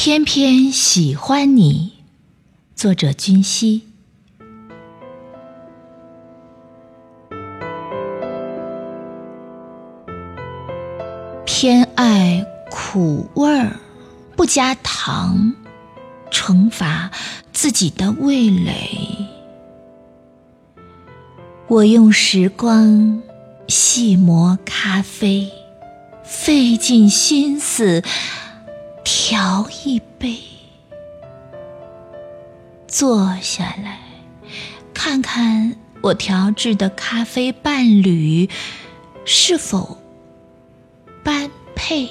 偏偏喜欢你。作者：君熙。偏爱苦味儿，不加糖，惩罚自己的味蕾。我用时光细磨咖啡，费尽心思调一杯。坐下来，看看我调制的咖啡伴侣是否般配。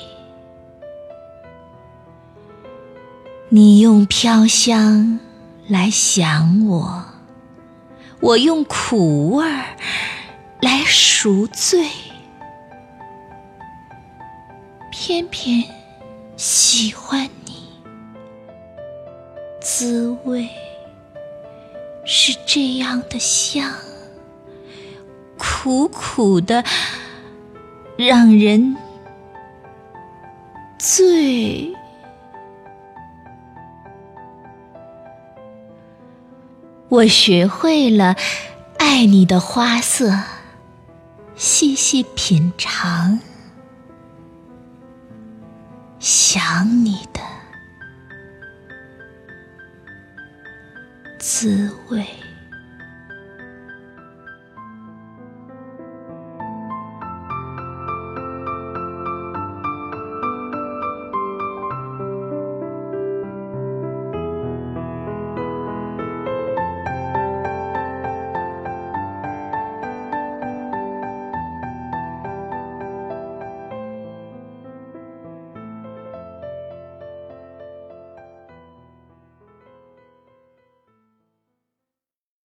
你用飘香来想我，我用苦味儿来赎罪，偏偏味。是这样的香，苦苦的，让人醉。我学会了爱你的花色，细细品尝，想你滋味。